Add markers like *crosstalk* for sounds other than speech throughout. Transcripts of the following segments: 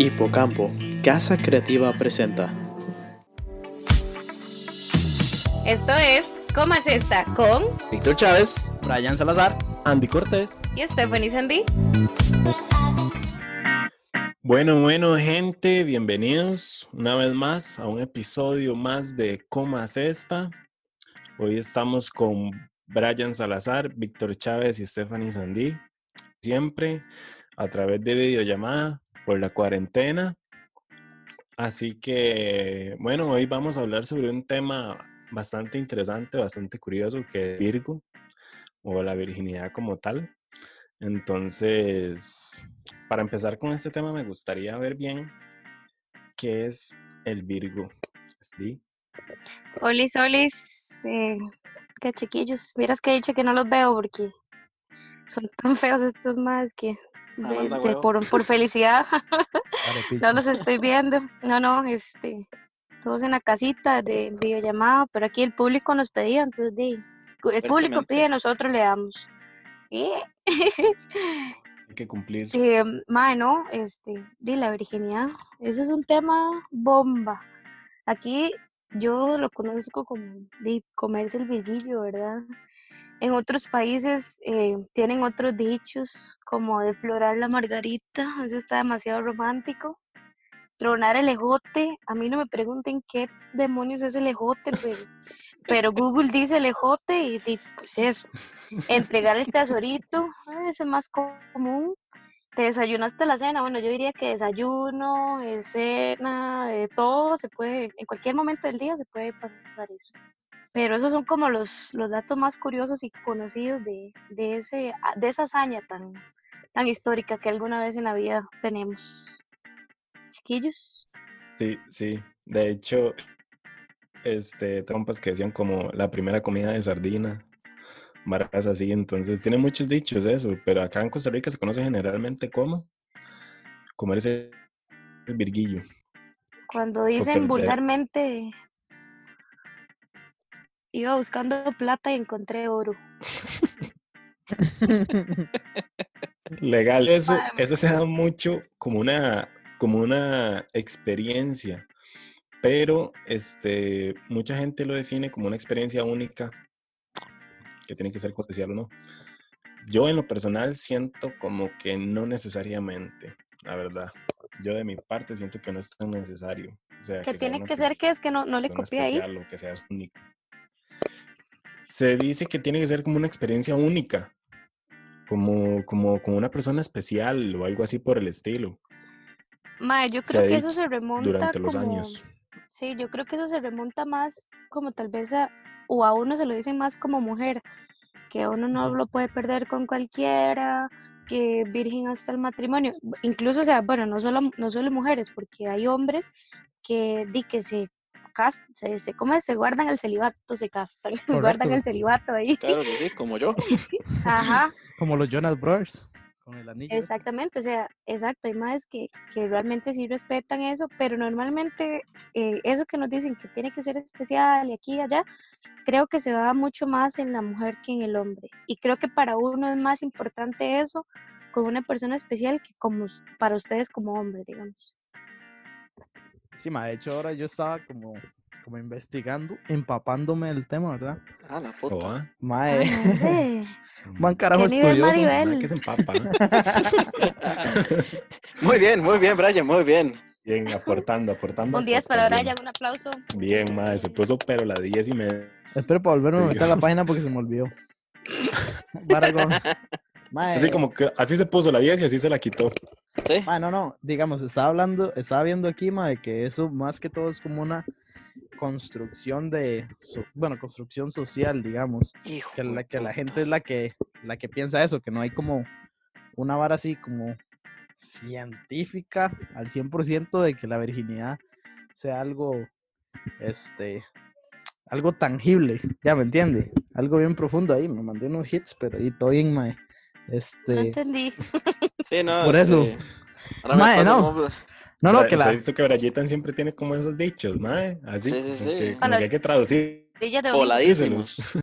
Hipocampo, Casa Creativa presenta. Esto es ¿Cómo es esta? Con Víctor Chávez, Brian Salazar, Andy Cortés. y Stephanie Sandy. Bueno, bueno, gente, bienvenidos una vez más a un episodio más de Cómo es esta. Hoy estamos con Brian Salazar, Víctor Chávez y Stephanie Sandí, siempre a través de videollamada por la cuarentena. Así que, bueno, hoy vamos a hablar sobre un tema bastante interesante, bastante curioso, que es Virgo o la virginidad como tal. Entonces, para empezar con este tema, me gustaría ver bien qué es el Virgo. ¿Sí? Olis, olis, eh, qué chiquillos. Vieras que he dicho que no los veo porque son tan feos estos más que Por, por felicidad *laughs* *laughs* no No los estoy viendo. No, no, este, todos en la casita de videollamada, pero aquí el público nos pedía, entonces de, el público pide, nosotros le damos. Hay que cumplir. *laughs* eh, mae, no, este, de la virginidad, ese es un tema bomba. Aquí yo lo conozco como de comerse el virguillo, ¿verdad? En otros países eh, tienen otros dichos como deflorar la margarita, *laughs* eso está demasiado romántico. Tronar el ejote, a mí no me pregunten qué demonios es el ejote, pero, pero Google dice el ejote y, di, pues eso. Entregar el tesorito, ah, ese es más común. ¿Te desayunaste la cena? Bueno, yo diría que desayuno, eh, cena, eh, todo se puede, en cualquier momento del día se puede pasar eso. Pero esos son como los, los datos más curiosos y conocidos de, de, ese, de esa hazaña tan, tan histórica que alguna vez en la vida tenemos. Chiquillos. Sí, sí. De hecho, este, trompas que decían como la primera comida de sardina, varas así. Entonces, tiene muchos dichos eso, pero acá en Costa Rica se conoce generalmente como comerse el virguillo. Cuando dicen vulgarmente, iba buscando plata y encontré oro. Legal. Eso, eso se da mucho como una, como una experiencia, pero este, mucha gente lo define como una experiencia única, que tiene que ser comercial o no. Yo en lo personal siento como que no necesariamente, la verdad. Yo de mi parte siento que no es tan necesario. O sea, Que sea tiene que pe- ser que es que no, no le copié ahí. especial o que seas único. Se dice que tiene que ser como una experiencia única, como, como, como una persona especial o algo así por el estilo, Mae, yo creo que eso se remonta durante los como, años. sí, yo creo que eso se remonta más como tal vez a, o a uno se lo dicen más como mujer, que uno no lo puede perder con cualquiera, que virgen hasta el matrimonio, incluso, o sea, bueno, no solo, no solo mujeres, porque hay hombres que di que se se, se, ¿cómo es? se guardan el celibato, se castan, *laughs* guardan el celibato ahí. Claro que sí, como yo. *laughs* Ajá, Como los Jonas Brothers, con el anillo. ese. Exactamente, o sea, exacto, hay más que, que realmente sí respetan eso, pero normalmente eh, eso que nos dicen que tiene que ser especial y aquí y allá, creo que se da mucho más en la mujer que en el hombre. Y creo que para uno es más importante eso con una persona especial que como para ustedes como hombre, digamos. Sí, ma, de hecho ahora yo estaba como, como investigando, empapándome del tema, ¿verdad? Ah, la ¿O puta. va? Mae, Ay, hombre, man carajo ¿Qué nivel, estudioso. Que se empapa. ¿eh? *laughs* Muy bien, muy bien, Brian, muy bien. Bien, aportando, aportando. Un 10 para. Brian, un aplauso. Bien, madre, se puso pero la 10 y media. Espero para volverme a Te meter a la página porque se me olvidó. Baragón. *laughs* Mae, Así como que así se puso la 10 y así se la quitó. Sí. mae, no, no, digamos, estaba hablando, estaba viendo aquí, mae, que eso más que todo es como una construcción de, so- bueno, construcción social, digamos. Hijo. que la, que la gente es la que, la que piensa eso, que no hay como una vara así como científica al 100% de que la virginidad sea algo, este, algo tangible, ya me entiende, algo bien profundo ahí, me mandé unos hits, pero y todo bien, mae. No Este, entendí. Sí, no. por eso. este, ahora me Mae, no. no, no, que ¿Se ha la, visto que Brayitan siempre tiene como esos dichos, mae? Así, Sí, sí, como, sí. Que, como que hay que traducir. Voladísimos. *laughs*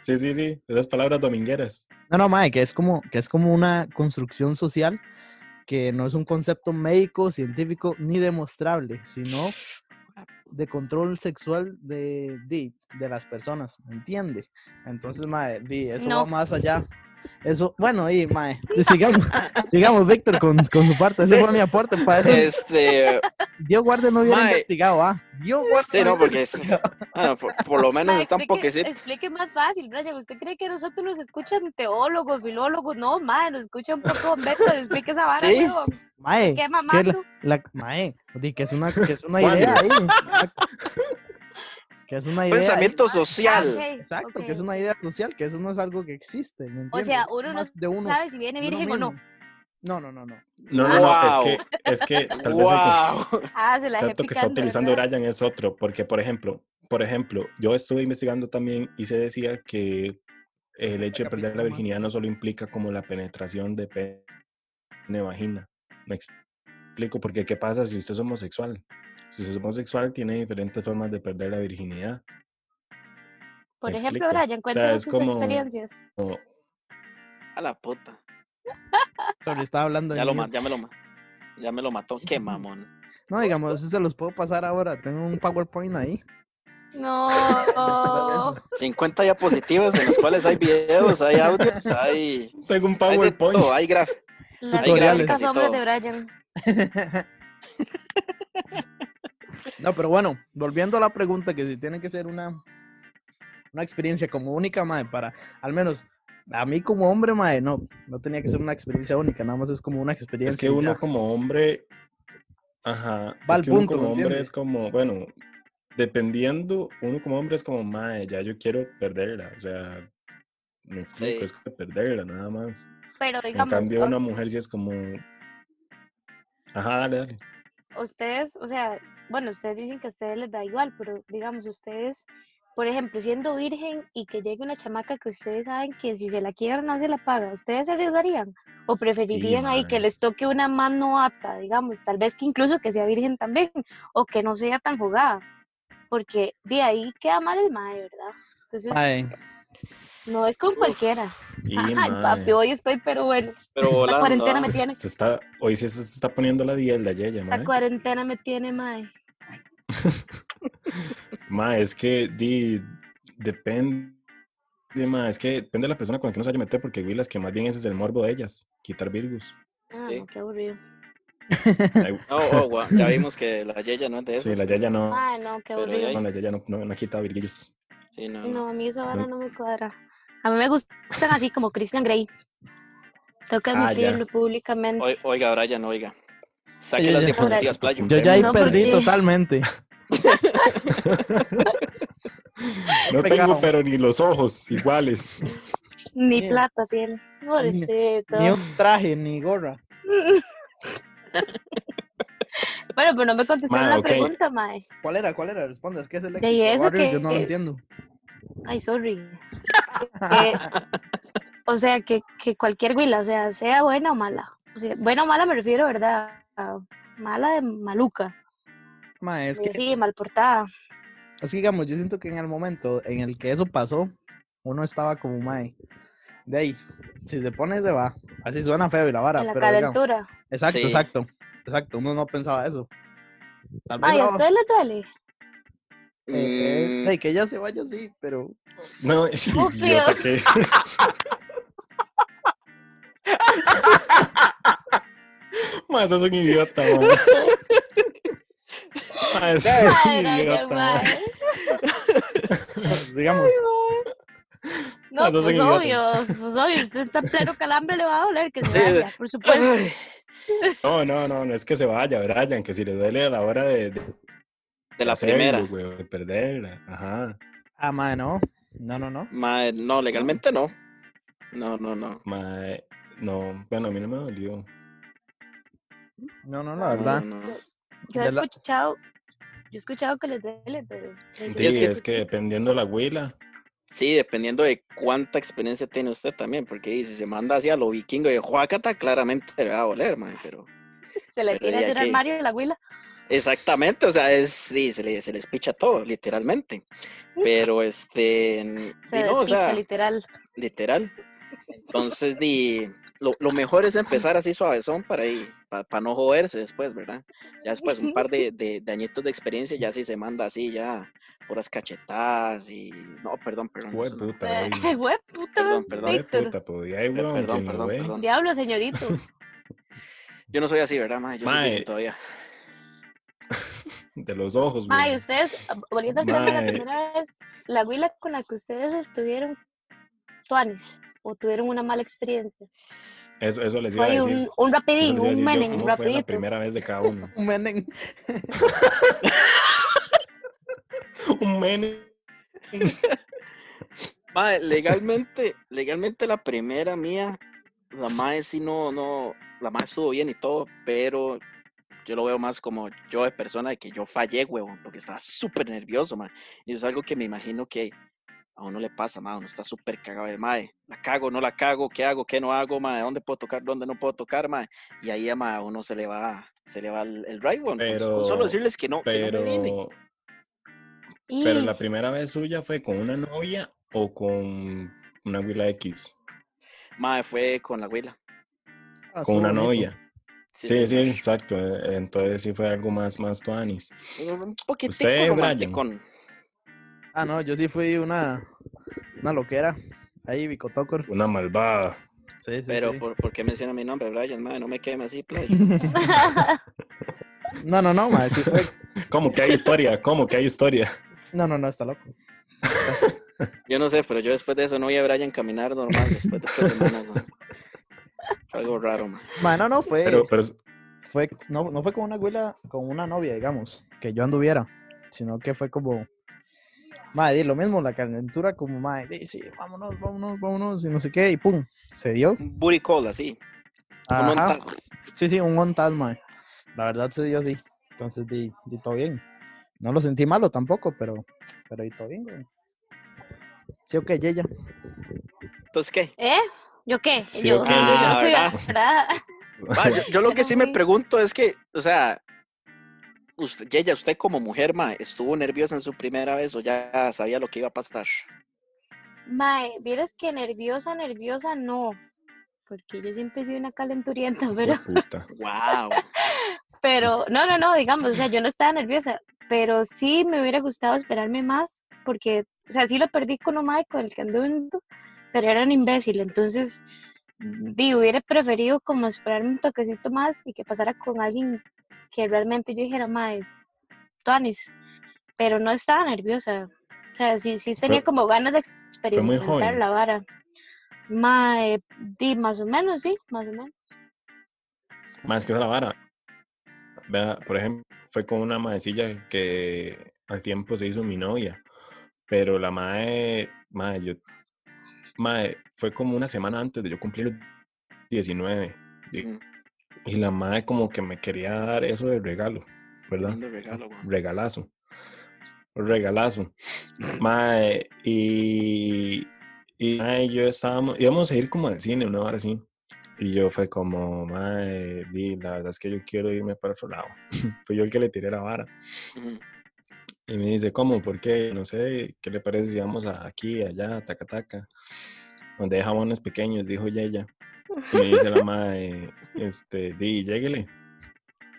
Sí, sí, sí. Esas palabras domingueras. no, no, mae, que es como, que es como una construcción social que no es un concepto médico, científico ni demostrable, sino de control sexual de, de, de las personas, ¿me entiende? Entonces, mae, di, eso No. va más allá. Eso, bueno, y mae, sigamos, *laughs* sigamos, Víctor, con, con su parte. Ese fue mi aporte para eso. Este, Dios guarde no hubiera Mae. investigado, ¿ah? Dios guarde sí, no, porque es, *laughs* bueno, por, por lo menos Ma, está un explique, poquecito. explique más fácil, Brian. ¿Usted cree que nosotros nos escuchan teólogos, filólogos? No, madre, nos escucha un poco Beto. Explique esa vara, Sí. Mae, ¿Qué que la, la- mae, di que es una, que es una idea ahí. *laughs* Que es una idea. Pensamiento Ah, social. Exacto, que es una idea social, que eso no es algo que existe. ¿me O sea, uno no Más de uno, sabe si viene virgen o no. No, no, no, no. No, no, no, Wow. es que, es que tal vez el. Ah, se dejé que está utilizando ¿verdad? Brian es otro, porque por ejemplo, por ejemplo, yo estuve investigando también y se decía que el hecho de perder la virginidad no solo implica como la penetración de pene vagina. Me explico, porque ¿qué pasa si usted es homosexual? Si es homosexual, tiene diferentes formas de perder la virginidad. Por Me ejemplo, explico. Brian, O sea, cuéntanos es sus como- experiencias. O- A la puta. Sorry, estaba hablando Ya, lo, ya me lo ya me lo mató. Qué *laughs* mamón. No, digamos, eso se los puedo pasar ahora. Tengo un PowerPoint ahí. No. *laughs* Eso. 50 diapositivas en las cuales hay videos, hay audios, hay, *laughs* Tengo un hay PowerPoint. todo, hay graf. Las Tutoriales. gráficas todo. de Brian. No, pero bueno, volviendo a la pregunta, que si tiene que ser una, una experiencia como única, mae, para, al menos, a mí como hombre, mae, no, no tenía que ser una experiencia única, nada más es como una experiencia. Es que uno ya. como hombre, ajá, Va es al que uno como ¿me hombre es como, bueno, dependiendo, uno como hombre es como, mae, ya yo quiero perderla, o sea, me explico, Sí. es que perderla nada más. Pero En digamos, cambio, a- una mujer sí es como, ajá, dale, dale. ustedes, o sea, bueno, ustedes dicen que a ustedes les da igual, pero digamos, ustedes, por ejemplo, siendo virgen y que llegue una chamaca que ustedes saben que si se la quiebra no se la paga, ¿ustedes se arriesgarían? ¿O preferirían ahí que les toque una mano apta, digamos, tal vez que incluso que sea virgen también, *laughs* o que no sea tan jugada? Porque de ahí queda mal el mae, ¿verdad? Entonces, no es con cualquiera. Y, Ay, papi, hoy estoy, pero bueno, Pero volando, cuarentena ¿ah? me se, tiene. se está, hoy sí se está poniendo la diel de Yeye, la cuarentena me tiene, mae. *laughs* Mae, es que, di, depende, mae, es que depende de la persona con la que uno se vaya a meter, porque, güey, las que más bien ese es el morbo de ellas, quitar virgus. Ah, Sí. no, qué aburrido. *laughs* Oh, oh, guau, Ya vimos que la Yeya no es de eso. Sí, la Yaya no, Ay, no, qué aburrido. no, la Yaya no, no, no ha quitado virguillos. Sí, no, a mí esa vara No. me cuadra. A mí me gustan así como Christian Grey. Tengo que Ah, ya. públicamente. Oi- Oiga, Brian, oiga. Saque las ya. diapositivas, playo. yo ya ahí No, perdí porque- totalmente. *laughs* No tengo, pero ni los ojos iguales. Ni plata tiene. Pobrecito. Ni un traje, ni gorra. *laughs* Bueno, pero no me contestaron Ma, la pregunta, mae. ¿Cuál era? ¿Cuál era? Responde, es que es el De éxito. eso Warrior, que- yo no lo entiendo. Ay, sorry. Eh, o sea, que, que cualquier güila, o sea, sea buena o mala. O sea, buena o mala me refiero, ¿verdad? A mala de maluca. Mae, es de que Sí, mal portada. Es que, digamos, yo siento que en el momento en el que eso pasó, uno estaba como, mae, de ahí, si se pone, se va. Así suena feo y la vara, En la pero digamos- calentura. exacto, Sí. exacto, exacto, uno no pensaba eso. Tal vez Ay, ¿a usted le duele? eh, eh, Mm, de que ella se vaya, sí, pero No, *laughs* *laughs* idiota que *laughs* es. Más, sos un idiota, man. Mae, sos un idiota, digamos, No, pues obvio, pues obvio, usted está en pleno calambre, le va a doler que se vaya, por supuesto. No, no, no, no es que se vaya, Brian, que si le duele a la hora de, de, de la hacerlo, primera. güey, de perderla. Ajá. ah, mae, no, no, no, no. No, legalmente no. No, no, no. Mae, no, bueno, a mí no me dolió. No, no, No, la verdad. No, no. Yo he escuchado, yo he escuchado que les duele, pero... Sí, es que- es que dependiendo de la huila. Sí, dependiendo de cuánta experiencia tiene usted también, porque si se manda hacia lo vikingo de Juacata, claramente le va a doler, mae, pero... Se le pero tira ya a llorar que- la huila. Exactamente, o sea, es, sí, se, le, se les picha todo, literalmente. Pero, este, Se no, o sea, literal. literal. Entonces, di, lo, lo mejor es empezar así suavezón para ahí, para no joderse después, ¿verdad? Ya después, un par de, *laughs* de, de añitos de experiencia, ya si se manda así, ya puras cachetadas y. No, perdón, perdón. No. puta, Eh, güey. Güey, puta, Perdón, perdón. Víctor. puta, pues, ay, Eh, perdón, ¿quién lo perdón, ve? perdón. Diablo, señorito. *laughs* Yo no soy así, ¿verdad, mae? Yo soy Mae. virgen todavía. *laughs* De los ojos, Mae, güey. ustedes, ah, volviendo al tema, la Mae. primera vez, la huila con la que ustedes estuvieron tuanes o tuvieron una mala experiencia. Eso, eso les iba a Fue decir. un, un rapidín, a un meneng, ¿cómo fue la rapidito. primera vez de cada *laughs* uno? Un Menem. *laughs* un mene. Mae, legalmente, legalmente la primera mía, la mae sí no, no, la mae estuvo bien y todo, pero yo lo veo más como yo de persona de que yo fallé, huevón, porque estaba súper nervioso, mae. Y es algo que me imagino que a uno le pasa, mae, uno está súper cagado de mae, la cago, no la cago, qué hago, qué no hago, mae, dónde puedo tocar, dónde no puedo tocar, mae. Y ahí mae, a uno se le va, se le va el, el right, con solo Pero- decirles que no, que no me. Pero, pero la primera vez suya fue con una novia o con una Willa X. Mae, fue con la abuela. Ah, Con una bonito. novia. Sí, sí, exacto. eh, Entonces sí fue algo más, más tuanis. Un poquitico Usted, romanticón. Ah, no, yo sí fui una, una loquera. Ahí, Bicotocor. Una malvada. Sí, sí, Pero, sí. ¿por, ¿por qué menciona mi nombre, Brian? Madre, no me queme así, play. *laughs* No, no, no, mae, sí fue. ¿Cómo que hay historia? ¿Cómo que hay historia? No, no, no, está loco. Yo no sé, pero yo después de eso no vi a Brian caminar normal después de man. Fue algo raro, man. Mae, no, no, fue. Pero, pero fue no, no fue con una abuela, con una novia, digamos, que yo anduviera, sino que fue como, madre, lo mismo, la calentura como, madre, sí, vámonos, vámonos, vámonos, y no sé qué, y pum, se dio. Un booty call, así. Un Ajá, ontas. sí, sí, un ontas, madre. La verdad se dio así, entonces, di, di todo bien. No lo sentí malo tampoco, pero, pero di todo bien, güey. Sí, ok, ella. Entonces, ¿qué? ¿Eh? ¿Yo qué? Sí, yo, ok, yo ya. no fui, Ah, ¿verdad? Ma, yo, yo lo *laughs* que sí me pregunto es que, o sea, usted, Yeya, usted como mujer, ma, ¿estuvo nerviosa en su primera vez o ya sabía lo que iba a pasar? Mae, vieras que nerviosa, nerviosa, no. Porque yo siempre he sido una calenturienta, *laughs* pero, puta. ¡Wow! *laughs* pero, no, no, no, digamos, o sea, yo no estaba nerviosa, pero sí me hubiera gustado esperarme más, porque, o sea, sí lo perdí con un mae con el que anduve, pero era un imbécil, entonces, di, hubiera preferido como esperarme un toquecito más y que pasara con alguien que realmente yo dijera, mae, Tuanis, pero no estaba nerviosa, o sea, sí, sí tenía Fue- como ganas de experimentar la vara. Mae, di, más o menos, sí, más o menos. Más que esa la vara. Vea, por ejemplo, fue con una maecilla que al tiempo se hizo mi novia. Pero la mae, mae, yo, mae, fue como una semana antes de yo cumplir los 19. Y, Mm, y la mae como que me quería dar eso de regalo, ¿verdad? regalo, regalazo. Regalazo. Mae, y, y mae, yo estábamos, íbamos a ir como al cine, una hora así. Y yo fue como, mae, di, la verdad es que yo quiero irme para otro lado. *laughs* Fui yo el que le tiré la vara. Y me dice, ¿cómo? ¿Por qué? No sé, ¿qué le parece si vamos a aquí, allá, taca, taca? Donde hay jabones pequeños, dijo ella. Y me dice la mae, este, di, lléguele.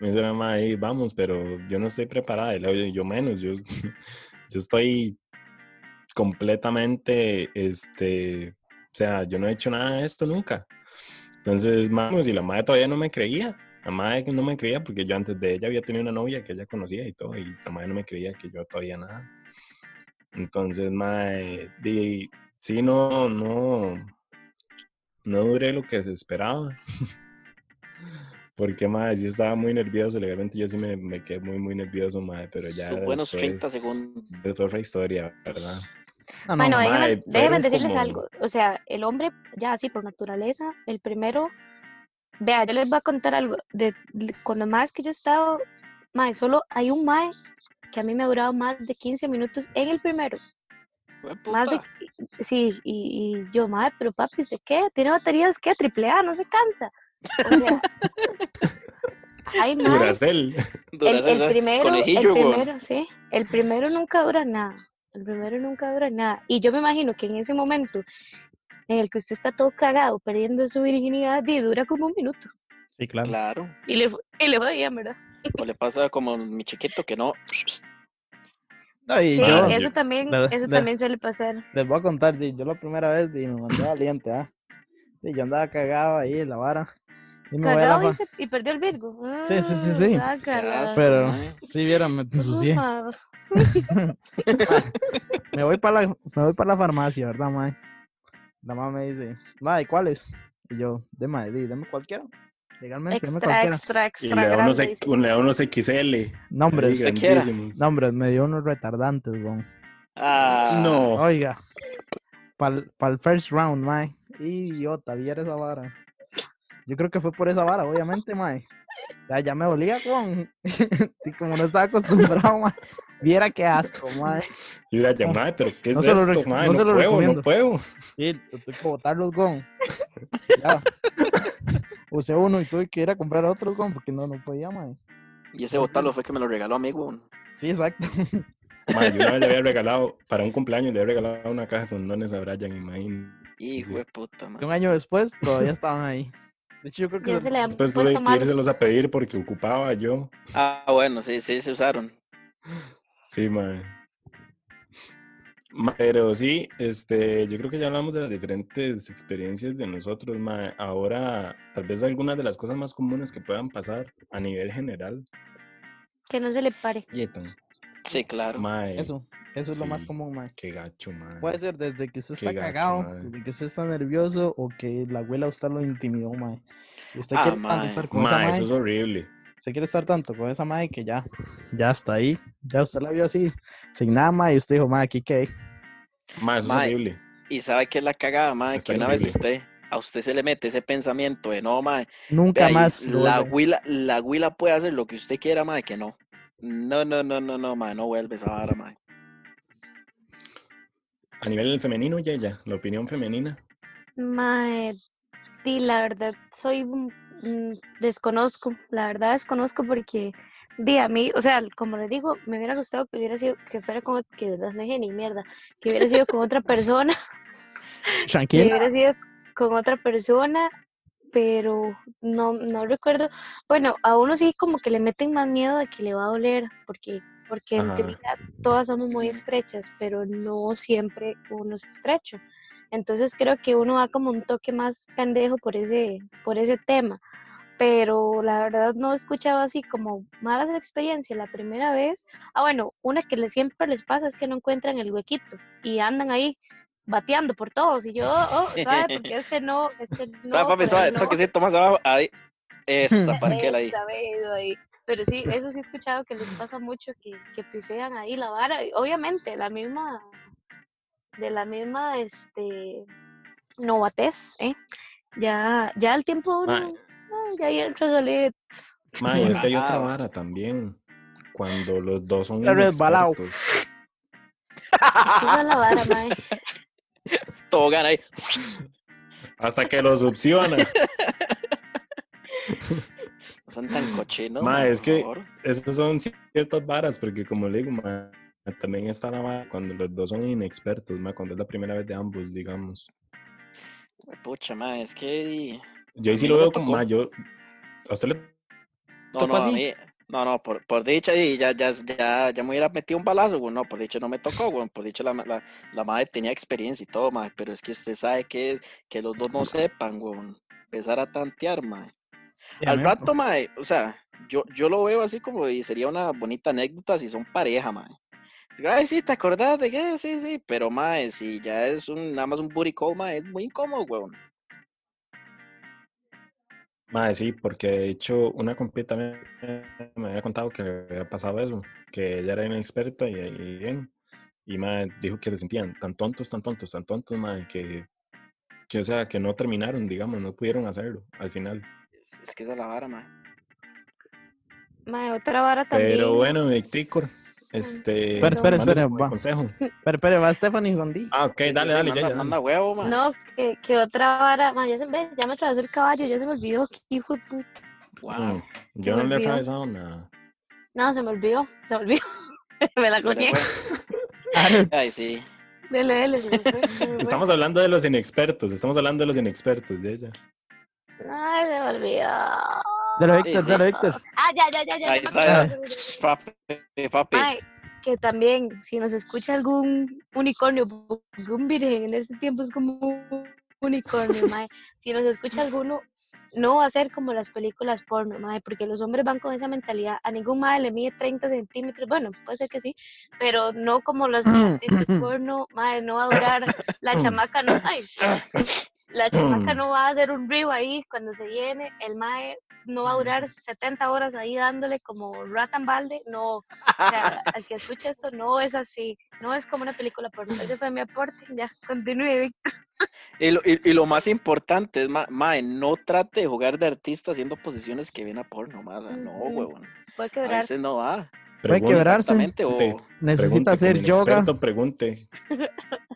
Me dice la "Ey, vamos, pero yo no estoy preparada. Y le digo, yo menos, yo, *laughs* yo estoy completamente, este, o sea, yo no he hecho nada de esto nunca. Entonces, vamos, y la madre todavía no me creía. La madre no me creía porque yo antes de ella había tenido una novia que ella conocía y todo, y la madre no me creía que yo todavía nada. Entonces, madre, di, sí, no, no, no duré lo que se esperaba. Porque, madre, yo estaba muy nervioso, legalmente yo sí me, me quedé muy, muy nervioso, madre, pero ya Sus buenos 30 después- segundos. Es otra historia, ¿verdad? No, no, Bueno, déjenme fueron decirles como- algo. O sea, el hombre, ya así por naturaleza, el primero, vea, yo les voy a contar algo. De, de- con lo más que yo he estado, mae, solo hay un mae que a mí me ha durado más de 15 minutos en el primero. Más de, sí, y, y yo, mae, pero papi, ¿usted qué? ¿Tiene baterías qué? Triple A, no se cansa. O sea, *laughs* hay maes Duracell. el, el primero, el primero, sí, el primero nunca dura nada. El primero nunca dura nada. Y yo me imagino que en ese momento en el que usted está todo cagado, perdiendo su virginidad, y dura como un minuto. Sí, claro. Claro. Y le, y le fue bien, ¿verdad? O le pasa como mi chiquito que no. No, y Sí, yo eso también, le- eso le- también suele pasar. les voy a contar, yo la primera vez di, me mandé valiente, ¿ah? Di, yo andaba cagado ahí en la vara. Y la Cagado y, se- y perdió el Virgo. Sí, sí, sí, sí. Ah, Pero, mae. sí, vieron, me ensucié. *laughs* Me voy para la, me voy para la farmacia, ¿verdad, mae? La mamá me dice, mae, ¿cuáles? Y yo, de mae, di, deme cualquiera. Legalmente, Extra, cualquiera. extra, Y extra le da unos, le da unos XL. Nombres, nombres, me dio unos retardantes, weón. Ah, No. Oiga, para el first round, mae. Idiota, viera esa vara. Yo creo que fue por esa vara, obviamente, mae. Ya, ya me dolía, weón. *laughs* y como no estaba acostumbrado, mae. Viera qué asco, mae. Y la llamada, pero ¿qué es No se lo esto, mae? no No, se lo puedo, recomiendo. no puedo. Sí, tuve que botarlos, weón. Ya. Usé uno y tuve que ir a comprar otros, weón, porque no, no podía, mae. y ese botarlo fue que me lo regaló a mí, weón. Sí, exacto. *laughs* Mae, yo una vez le había regalado, para un cumpleaños, le había regalado una caja con dones a Brian, imagínate. Hijo Sí. de puta, Y man. un año después todavía estaban ahí. De hecho, yo creo que se- le Después tuve que malos. irselos a pedir porque ocupaba yo. Ah, bueno, sí, sí, se usaron. Sí, mae. Ma- Pero sí, este, yo creo que ya hablamos de las diferentes experiencias de nosotros, mae. Ahora, tal vez algunas de las cosas más comunes que puedan pasar a nivel general. Que no se le pare. Yetan, Sí, claro. mae, Eso, eso es lo más común, mae. qué gacho, mae. Puede ser desde que usted está gacho, cagado, desde que usted está nervioso o que la abuela usted lo intimidó, mae. Y usted Ah, quiere tanto estar con esa Mae, mae, eso es horrible. usted quiere estar tanto con esa mae que ya, ya está ahí. Ya usted la vio así, sin nada, mae, y usted dijo, mae, aquí qué. Es horrible. Y sabe que es la cagada, Está que una vez increíble. usted, a usted se le mete ese pensamiento de no, man, Nunca más. la vuelve". huila, la huila puede hacer lo que usted quiera, man, que no. No, no, no, no, no, man, no vuelve esa vara, man. A nivel femenino, ya, ya, la opinión femenina. Mae, di, la verdad, soy, mm, desconozco, la verdad desconozco porque, di, a mí, o sea, como les digo, me hubiera gustado que hubiera sido, que fuera con, que no dije ni mierda, que hubiera sido con otra persona, *laughs* que Tranquila. hubiera sido con otra persona, pero no, no recuerdo, bueno, a uno sí como que le meten más miedo de que le va a doler, porque, porque en teoría todas somos muy estrechas, pero no siempre uno es estrecho. Entonces creo que uno va como un toque más pendejo por ese, por ese tema. Pero la verdad no he escuchado así como malas experiencias la primera vez. Ah, bueno, una que siempre les pasa es que no encuentran el huequito y andan ahí bateando por todos. Y yo, oh, ¿sabe? Porque este no, este *laughs* no. Suave, papi, suave, no. toquecito más abajo, ahí. Esa *laughs* parquela ahí. Ahí. Pero sí, eso sí he escuchado que les pasa mucho, que, que pifean ahí la vara. Obviamente, la misma, de la misma, este, novatez, ¿eh? Ya, ya el tiempo uno. Ya entra solito. Mae, es que hay otra vara también. Cuando los dos son resbalado. inexpertos. Esa es la vara, mae. *laughs* Todo gana ahí. Hasta que los succionan. No sean tan cochinos. Ma, man, es que- favor. Esas son ciertas varas, porque como le digo, ma, también está la vara cuando los dos son inexpertos, ma, cuando es la primera vez de ambos, digamos. Pucha, ma, es que. Yo ahí sí lo no veo como, ma, yo, a usted le No, ¿Tocó no, así? a mí. No, no, por, por dicha, y ya, ya, ya, ya me hubiera metido un balazo, güey. No, por dicha no me tocó, *laughs* güey. Por dicha la, la, la madre tenía experiencia y todo, ma. Pero es que usted sabe que, que los dos no sepan, güey. Empezar a tantear, ma. Y a Al rato, mae, o sea, yo, yo lo veo así como y sería una bonita anécdota si son pareja. Digo, Ay, sí, ¿te acordás de qué? Sí, sí, pero mae, si ya es un, nada más un booty call, mae, es muy incómodo, weón. Ma, sí, porque de hecho una compita me, me había contado que le había pasado eso, que ella era inexperta y, y bien, y ma, dijo que se sentían tan tontos, tan tontos, tan tontos, ma, que, que, o sea, que no terminaron, digamos, no pudieron hacerlo al final. Es, es que esa es la vara, mae. Mae, otra vara también. Pero bueno, Victor, este... Espera, espera, espera, va. consejo. Pero, pero va Stephanie Sandy. Ah, ok, dale, dale, ya, manda, ya, manda huevo, mae. No, que, que otra vara, mae, ya se ve, ya me atravesó el caballo, ya se me olvidó, qué hijo de puta. Wow. Mm, Yo me no le he atravesado nada. No, se me olvidó, se me olvidó. *laughs* me la coñé. fue. Ay, sí. Dele, dele. se me fue, se me fue. Estamos hablando de los inexpertos, estamos hablando de los inexpertos de ella. Ay, se me olvidó. Dale, Sí, Víctor, sí. dale, Víctor. Ah, ya, ya, ya, ya. Ahí está, ya. Papi, papi. Mae, que también, si nos escucha algún unicornio, un virgen en este tiempo es como un unicornio, *laughs* mae. Si nos escucha alguno, no va a ser como las películas porno, mae, porque los hombres van con esa mentalidad. A ningún mae le mide 30 centímetros, bueno, puede ser que sí, pero no como los *coughs* actrices porno, mae, no va a durar, la *coughs* chamaca no, ay, *coughs* *laughs* la chamaca *clears throat* no va a hacer un río ahí cuando se llene, el mae no va a durar 70 horas ahí dándole como ratan balde, no, o sea, al que escucha esto no es así, no es como una película porno. Ese fue mi aporte, ya, continúe, Víctor. Y lo, y, y lo más importante es, ma- mae, no trate de jugar de artista haciendo posiciones que vienen a porno, más. No, huevón. Puede A quebrar. veces no va. Puede quebrarse. O. Necesita hacer yoga. Experto, pregunte. *laughs*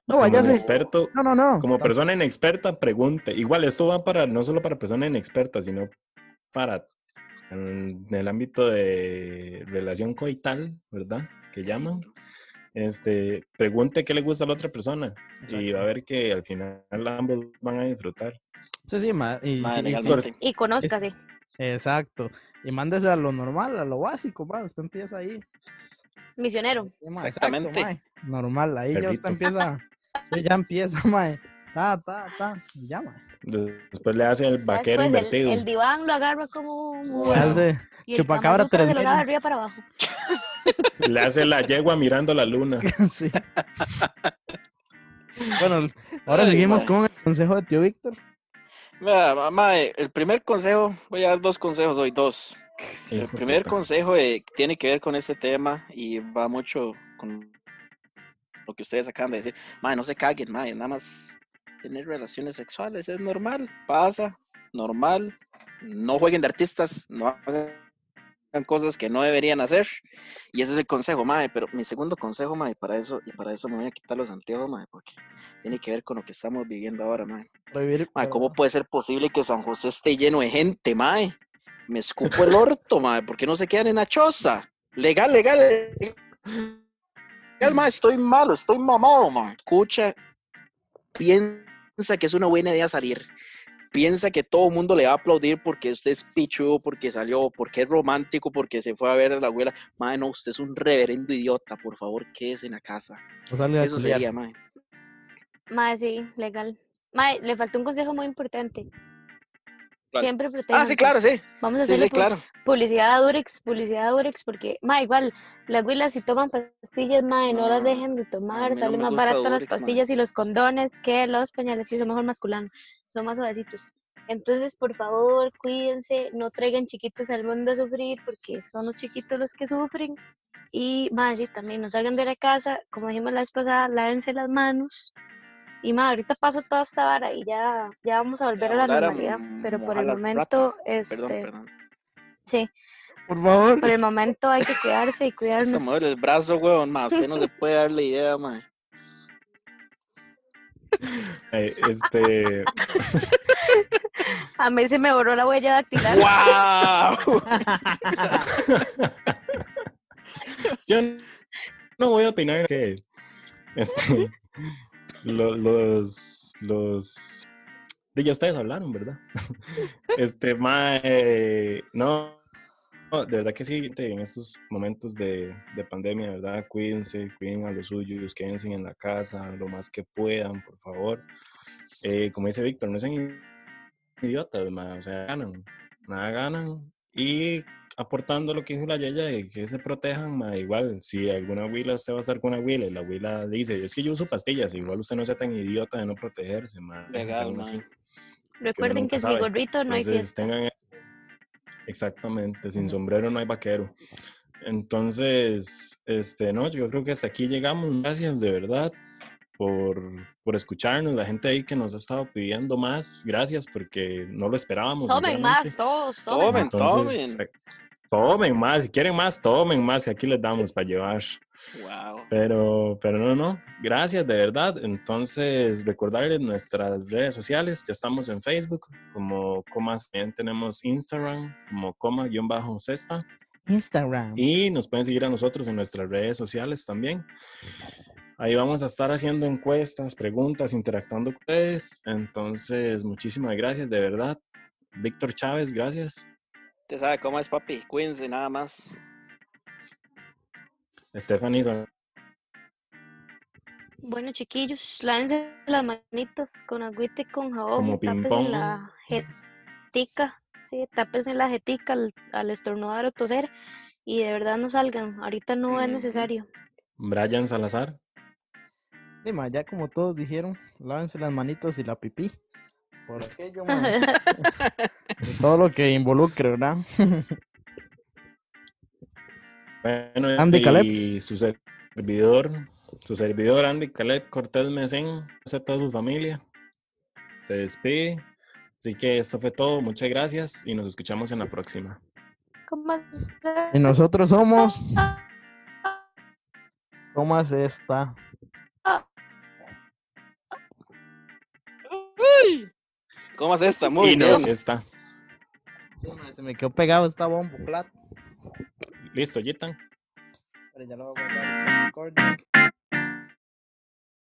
No, Como váyase. experto, No, no, no. como persona inexperta, pregunte. Igual esto va para no solo para personas inexpertas, sino para en el ámbito de relación coital, ¿verdad? Que llaman. Este, pregunte qué le gusta a la otra persona y va a ver que al final ambos van a disfrutar. Sí, sí, ma- y, mae, sí, y- conózcase. Exacto. Y mándese a lo normal, a lo básico, ma. Usted empieza ahí. Misionero. Sí, ma, exacto, Exactamente. Normal, ahí ya usted empieza. Sí, ya empieza, *laughs* mae. Ta, ta, ta. Ya, mae. Después le hace el vaquero después invertido. el diván lo agarra como un Hace chupacabra Kama Sutra se lo 3000. agarra arriba para abajo. *laughs* Le hace la yegua mirando la luna. *laughs* sí. Bueno, ahora Ay, seguimos con el consejo de tío Víctor. Ma- el primer consejo, voy a dar dos consejos hoy, dos. El Hijo primer puta. consejo eh, tiene que ver con este tema y va mucho con lo que ustedes acaban de decir. Mae, no se caguen, mae, nada más tener relaciones sexuales es normal, pasa, normal. No jueguen de artistas, no hagan cosas que no deberían hacer. Y ese es el consejo, mae. Pero mi segundo consejo, mae, para eso, y para eso me voy a quitar los anteojos, mae, porque tiene que ver con lo que estamos viviendo ahora, mae. Mae, ¿cómo puede ser posible que San José esté lleno de gente, mae? Me escupo el orto, mae. ¿Por qué no se quedan en la choza? Legal, legal. Legal, mae. Estoy malo, estoy mamado, mae. Escucha, piensa que es una buena idea salir. Piensa que todo el mundo le va a aplaudir porque usted es pichudo, porque salió, porque es romántico, porque se fue a ver a la abuela. Mae, no, usted es un reverendo idiota. Por favor, quédese en la casa. Eso sería, mae. Mae, sí, legal. Mae, le faltó un consejo muy importante. Siempre Ah, protéjanse. sí, claro, sí. Vamos a Sí, hacerle sí, pu- claro. publicidad a Durex, publicidad a Durex, porque, ma, igual, las huilas si toman pastillas, ma, no las No, dejen de tomar, mí no sale me más barato las ma. pastillas y los condones que los pañales, sí, son mejor masculando, son más suavecitos. Entonces, por favor, cuídense, no traigan chiquitos al mundo a sufrir, porque son los chiquitos los que sufren. Y, ma, sí, también no salgan de la casa, como dijimos la vez pasada, lávense las manos. Y, ma, ahorita pasa toda esta vara y ya, ya vamos a volver a la normalidad, pero por el momento, rata. este, Perdón, perdón. sí, Por favor. por el momento hay que cuidarse y *laughs* cuidarnos. mujer el brazo, weón, más usted no se puede dar la idea, man. *laughs* Eh, este, *laughs* A mí se me borró la huella dactilar. ¡Wow! *laughs* yo no voy a opinar que este, lo- los, los, de ya ustedes hablaron, ¿verdad? Este, mae, no, de verdad que sí, en estos momentos de, de pandemia, ¿verdad? Cuídense, cuiden a los suyos, quédense en la casa lo más que puedan, por favor. Eh, como dice Víctor, no sean idiotas, mae, o sea, ganan, nada ganan y aportando lo que dijo la Yaya que se protejan, ma, igual, si alguna huila usted va a estar con una huila y la huila dice, es que yo uso pastillas, igual usted no sea tan idiota de no protegerse, ma, Legal, ma. Recuerden que sin sabe. gorrito no hay fiesta. tengan. Exactamente, sin sombrero no hay vaquero. Entonces, este, no, yo creo que hasta aquí llegamos. Gracias de verdad por, por escucharnos, la gente ahí que nos ha estado pidiendo más. Gracias porque no lo esperábamos. Tomen más, todos, tomen. Tomen, Entonces, tomen. Tomen más, si quieren más, tomen más, que aquí les damos para llevar. Wow. Pero, pero no, no, gracias de verdad. Entonces, recordarles nuestras redes sociales, ya estamos en Facebook, como comas, también tenemos Instagram, como coma-cesta, Instagram. y nos pueden seguir a nosotros en nuestras redes sociales también. Ahí vamos a estar haciendo encuestas, preguntas, interactuando con ustedes. Entonces, muchísimas gracias, de verdad. Víctor Chávez, gracias. Usted sabe cómo es, papi. Cuídense nada más. Stephanie, Bueno, chiquillos, lávense las manitas con agüita y con jabón. Como la jetica, sí, tápense la jetica al, al estornudar o toser. Y de verdad no salgan. Ahorita no es necesario. Brian Salazar. Sí, ma, ya como todos dijeron, lávense las manitas y la pipí. Por aquello, *laughs* todo lo que involucre, ¿verdad? Bueno, Andy Caleb. y su servidor, su servidor Andy Caleb Cortés Mesén, a toda su familia. Se despide. Así que esto fue todo. Muchas gracias y nos escuchamos en la próxima. ¿Cómo Y nosotros somos. *laughs* ¿Cómo es esta? ¿Cómo es esta? Muy y bien. nos está. Se me quedó pegado esta bombo, plato. Listo, Jitan. Pero ya lo voy a guardar, está recording.